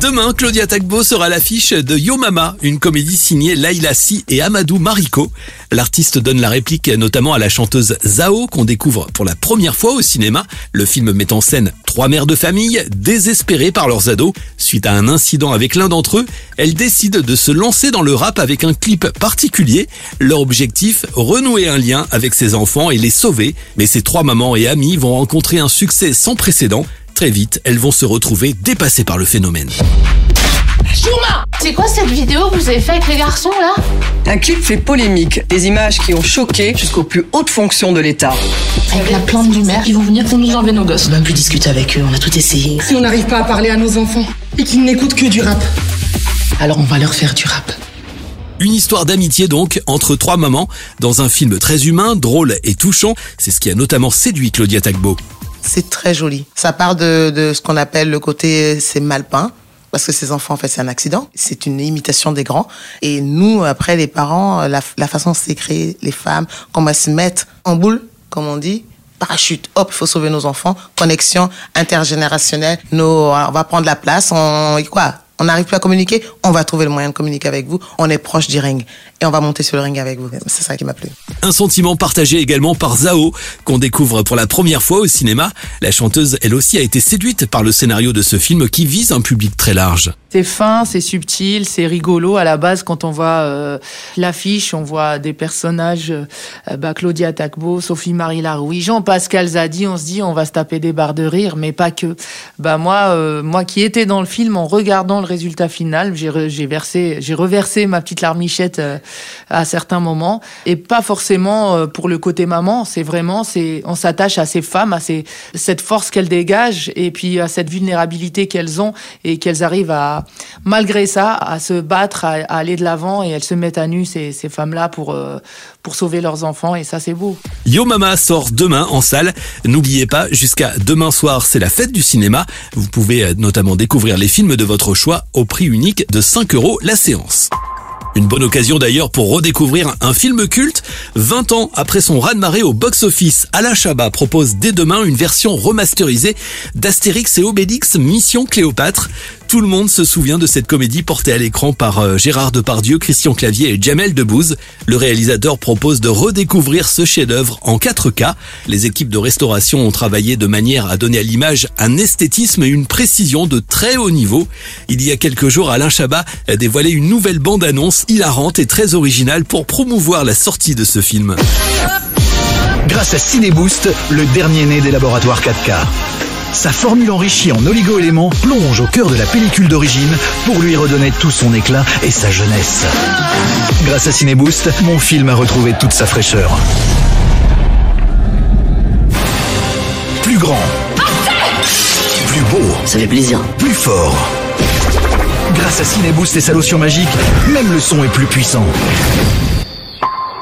Demain, Claudia Tagbo sera l'affiche de Yo Mama, une comédie signée Laila Si et Amadou Mariko. L'artiste donne la réplique notamment à la chanteuse Zao qu'on découvre pour la première fois au cinéma. Le film met en scène trois mères de famille désespérées par leurs ados. Suite à un incident avec l'un d'entre eux, elles décident de se lancer dans le rap avec un clip particulier. Leur objectif, renouer un lien avec ses enfants et les sauver. Mais ces trois mamans et amis vont rencontrer un succès sans précédent. Très vite, elles vont se retrouver dépassées par le phénomène. C'est quoi cette vidéo que vous avez fait avec les garçons là? Un clip fait polémique, des images qui ont choqué jusqu'aux plus hautes fonctions de l'État. Avec la plainte du maire, ils vont venir pour nous enlever nos gosses. On va plus discuter avec eux, on a tout essayé. Si on n'arrive pas à parler à nos enfants et qu'ils n'écoutent que du rap, Alors on va leur faire du rap. Une histoire d'amitié donc entre trois mamans dans un film très humain, drôle et touchant. C'est ce qui a notamment séduit Claudia Tagbo. C'est très joli. Ça part de, de ce qu'on appelle le côté c'est mal peint. Parce que ces enfants, en fait, c'est un accident. C'est une imitation des grands. Et nous, après, les parents, la, la façon de s'écrire, les femmes, comment elles se mettent en boule, comme on dit, parachute, hop, il faut sauver nos enfants. Connexion intergénérationnelle. Nos, on va prendre la place. On, quoi On n'arrive plus à communiquer. On va trouver le moyen de communiquer avec vous. On est proche du ring. Et on va monter sur le ring avec vous. C'est ça qui m'a plu. Un sentiment partagé également par Zao, qu'on découvre pour la première fois au cinéma. La chanteuse, elle aussi, a été séduite par le scénario de ce film qui vise un public très large. C'est fin, c'est subtil, c'est rigolo. À la base, quand on voit euh, l'affiche, on voit des personnages, euh, bah, Claudia Tacbo, Sophie Marie Laroui, Jean-Pascal Zadi. On se dit, on va se taper des barres de rire, mais pas que. Bah moi, euh, moi qui étais dans le film, en regardant le résultat final, j'ai versé, j'ai reversé ma petite larmichette euh, à certains moments, et pas forcément euh, pour le côté maman. C'est vraiment, c'est, on s'attache à ces femmes, à ces, cette force qu'elles dégagent, et puis à cette vulnérabilité qu'elles ont, et qu'elles arrivent à, malgré ça, à se battre, à, aller de l'avant, et elles se mettent à nu ces, ces femmes-là pour euh, pour sauver leurs enfants, et ça c'est beau. Yo Mama sort demain en salle. N'oubliez pas, jusqu'à demain soir, c'est la fête du cinéma. Vous pouvez notamment découvrir les films de votre choix au prix unique de 5 euros la séance. Une bonne occasion d'ailleurs pour redécouvrir un film culte. 20 ans après son raz-de-marée au box-office, Alain Chabat propose dès demain une version remasterisée d'Astérix et Obélix Mission Cléopâtre. Tout le monde se souvient de cette comédie portée à l'écran par euh, Gérard Depardieu, Christian Clavier et Jamel Debbouze. Le réalisateur propose de redécouvrir ce chef-d'œuvre en 4K. Les équipes de restauration ont travaillé de manière à donner à l'image un esthétisme et une précision de très haut niveau. Il y a quelques jours, Alain Chabat a dévoilé une nouvelle bande-annonce hilarante et très originale pour promouvoir la sortie de ce film. Grâce à Cineboost, le dernier né des laboratoires 4K. Sa formule enrichie en oligo-éléments plonge au cœur de la pellicule d'origine pour lui redonner tout son éclat et sa jeunesse. Grâce à Cineboost, mon film a retrouvé toute sa fraîcheur. Plus grand. Plus beau. Ça fait plaisir. Plus fort. Grâce à Cineboost et sa lotion magique, même le son est plus puissant.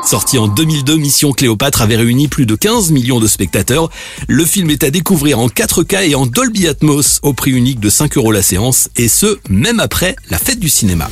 Sorti en 2002, Mission Cléopâtre avait réuni plus de 15 millions de spectateurs. Le film est à découvrir en 4K et en Dolby Atmos au prix unique de 5 euros la séance et ce, même après la fête du cinéma.